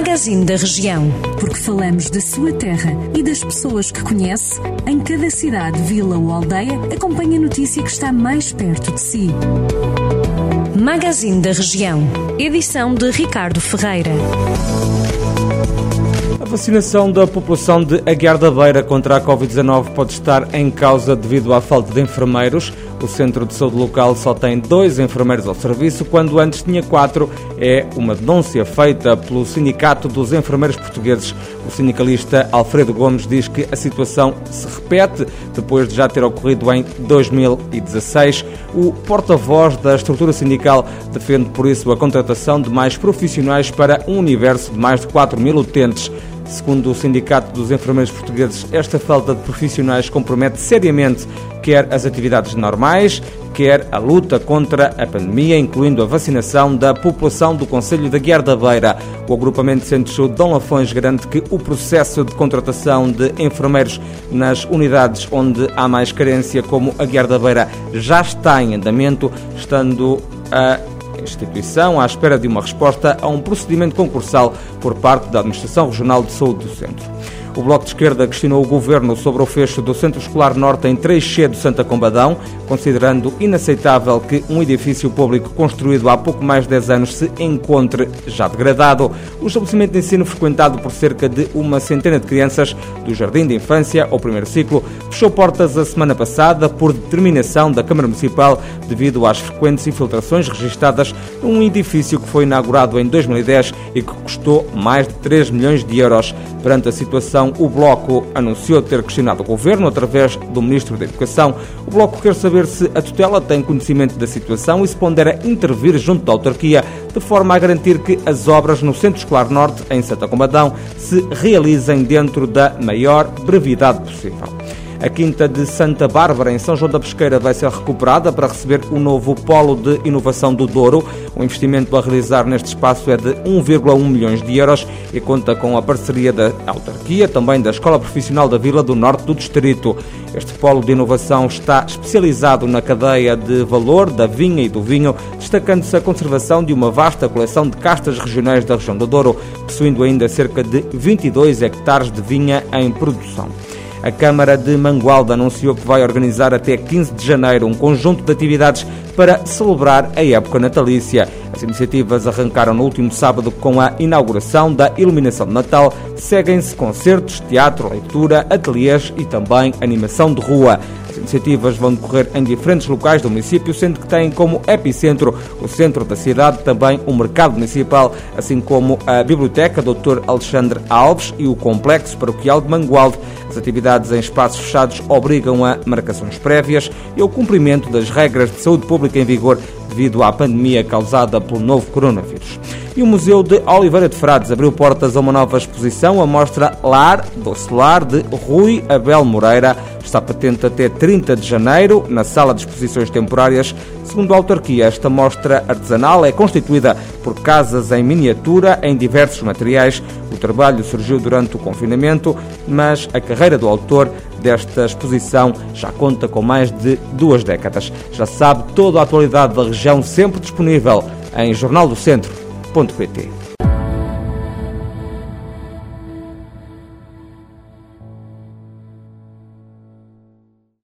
Magazine da Região. Porque falamos da sua terra e das pessoas que conhece, em cada cidade, vila ou aldeia, acompanhe a notícia que está mais perto de si. Magazine da Região. Edição de Ricardo Ferreira. A vacinação da população de Aguiar da Beira contra a Covid-19 pode estar em causa devido à falta de enfermeiros. O centro de saúde local só tem dois enfermeiros ao serviço, quando antes tinha quatro. É uma denúncia feita pelo Sindicato dos Enfermeiros Portugueses. O sindicalista Alfredo Gomes diz que a situação se repete depois de já ter ocorrido em 2016. O porta-voz da estrutura sindical defende, por isso, a contratação de mais profissionais para um universo de mais de 4 mil utentes. Segundo o Sindicato dos Enfermeiros Portugueses, esta falta de profissionais compromete seriamente quer as atividades normais, quer a luta contra a pandemia, incluindo a vacinação da população do Conselho da Guiar da Beira. O agrupamento Centro Dom Lafões garante que o processo de contratação de enfermeiros nas unidades onde há mais carência, como a Guiar da Beira, já está em andamento, estando a instituição à espera de uma resposta a um procedimento concursal por parte da Administração Regional de Saúde do Centro. O Bloco de Esquerda questionou o Governo sobre o fecho do Centro Escolar Norte em 3C do Santa Combadão, considerando inaceitável que um edifício público construído há pouco mais de 10 anos se encontre já degradado. O estabelecimento de ensino, frequentado por cerca de uma centena de crianças do Jardim de Infância ao primeiro ciclo, fechou portas a semana passada por determinação da Câmara Municipal devido às frequentes infiltrações registadas num edifício que foi inaugurado em 2010 e que custou mais de 3 milhões de euros. Perante a situação, o Bloco anunciou ter questionado o Governo através do Ministro da Educação. O Bloco quer saber se a tutela tem conhecimento da situação e se pondera intervir junto da autarquia de forma a garantir que as obras no Centro Escolar Norte, em Santa Combadão, se realizem dentro da maior brevidade possível. A Quinta de Santa Bárbara, em São João da Pesqueira, vai ser recuperada para receber o novo Polo de Inovação do Douro. O investimento a realizar neste espaço é de 1,1 milhões de euros e conta com a parceria da autarquia, também da Escola Profissional da Vila do Norte do Distrito. Este polo de inovação está especializado na cadeia de valor da vinha e do vinho, destacando-se a conservação de uma vasta coleção de castas regionais da região do Douro, possuindo ainda cerca de 22 hectares de vinha em produção. A Câmara de Mangualda anunciou que vai organizar até 15 de janeiro um conjunto de atividades para celebrar a época natalícia. As iniciativas arrancaram no último sábado com a inauguração da iluminação de Natal. Seguem-se concertos, teatro, leitura, ateliês e também animação de rua. As iniciativas vão decorrer em diferentes locais do município, sendo que têm como epicentro o centro da cidade, também o mercado municipal, assim como a Biblioteca Dr. Alexandre Alves e o Complexo Paroquial de Mangualde. As atividades em espaços fechados obrigam a marcações prévias e ao cumprimento das regras de saúde pública em vigor devido à pandemia causada pelo novo coronavírus. E o Museu de Oliveira de Frades abriu portas a uma nova exposição, a mostra Lar do Solar de Rui Abel Moreira. Está patente até 30 de janeiro na Sala de Exposições Temporárias. Segundo a autarquia, esta mostra artesanal é constituída por casas em miniatura em diversos materiais. O trabalho surgiu durante o confinamento, mas a carreira do autor desta exposição já conta com mais de duas décadas. Já sabe toda a atualidade da região sempre disponível em jornaldocentro.pt.